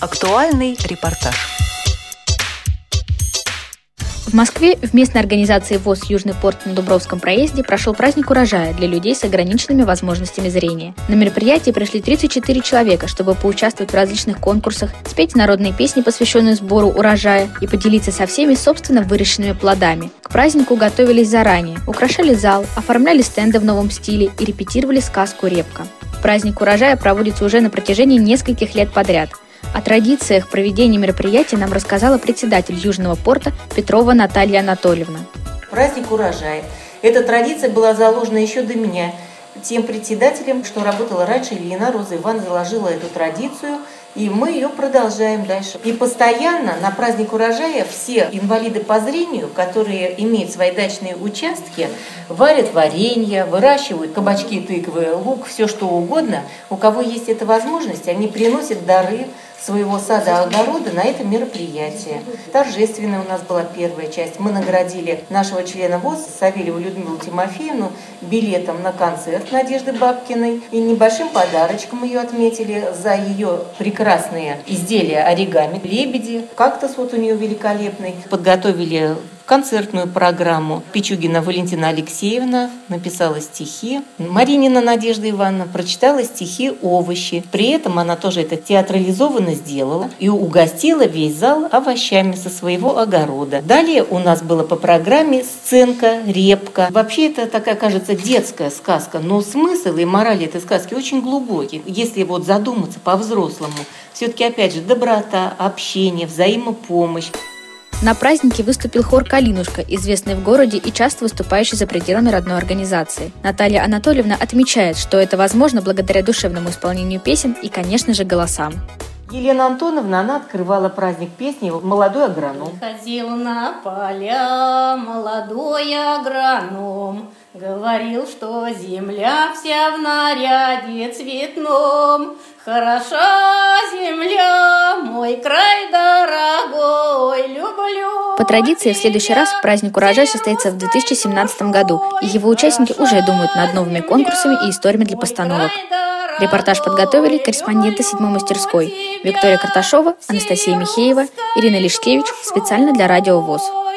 Актуальный репортаж. В Москве в местной организации ВОЗ «Южный порт» на Дубровском проезде прошел праздник урожая для людей с ограниченными возможностями зрения. На мероприятие пришли 34 человека, чтобы поучаствовать в различных конкурсах, спеть народные песни, посвященные сбору урожая, и поделиться со всеми собственно выращенными плодами. К празднику готовились заранее, украшали зал, оформляли стенды в новом стиле и репетировали сказку «Репка». Праздник урожая проводится уже на протяжении нескольких лет подряд – о традициях проведения мероприятия нам рассказала председатель Южного порта Петрова Наталья Анатольевна. Праздник урожая. Эта традиция была заложена еще до меня тем председателем, что работала раньше, Ильина Роза Иван заложила эту традицию, и мы ее продолжаем дальше. И постоянно на праздник урожая все инвалиды по зрению, которые имеют свои дачные участки, варят варенье, выращивают кабачки, тыквы, лук, все что угодно. У кого есть эта возможность, они приносят дары своего сада огорода на это мероприятие. Торжественная у нас была первая часть. Мы наградили нашего члена ВОЗ Савельеву Людмилу Тимофеевну билетом на концерт Надежды Бабкиной и небольшим подарочком ее отметили за ее прекрасные изделия оригами. Лебеди, кактус вот у нее великолепный. Подготовили концертную программу. Пичугина Валентина Алексеевна написала стихи. Маринина Надежда Ивановна прочитала стихи «Овощи». При этом она тоже это театрализованно сделала и угостила весь зал овощами со своего огорода. Далее у нас было по программе сценка, репка. Вообще это такая, кажется, детская сказка, но смысл и мораль этой сказки очень глубокий. Если вот задуматься по-взрослому, все-таки, опять же, доброта, общение, взаимопомощь. На празднике выступил хор «Калинушка», известный в городе и часто выступающий за пределами родной организации. Наталья Анатольевна отмечает, что это возможно благодаря душевному исполнению песен и, конечно же, голосам. Елена Антоновна, она открывала праздник песни «Молодой агроном». Ходил на поля молодой агроном, Говорил, что земля вся в наряде цветном, Хороша земля, По традиции, в следующий раз праздник урожая состоится в 2017 году, и его участники уже думают над новыми конкурсами и историями для постановок. Репортаж подготовили корреспонденты седьмой мастерской Виктория Карташова, Анастасия Михеева, Ирина Лишкевич специально для Радио ВОЗ.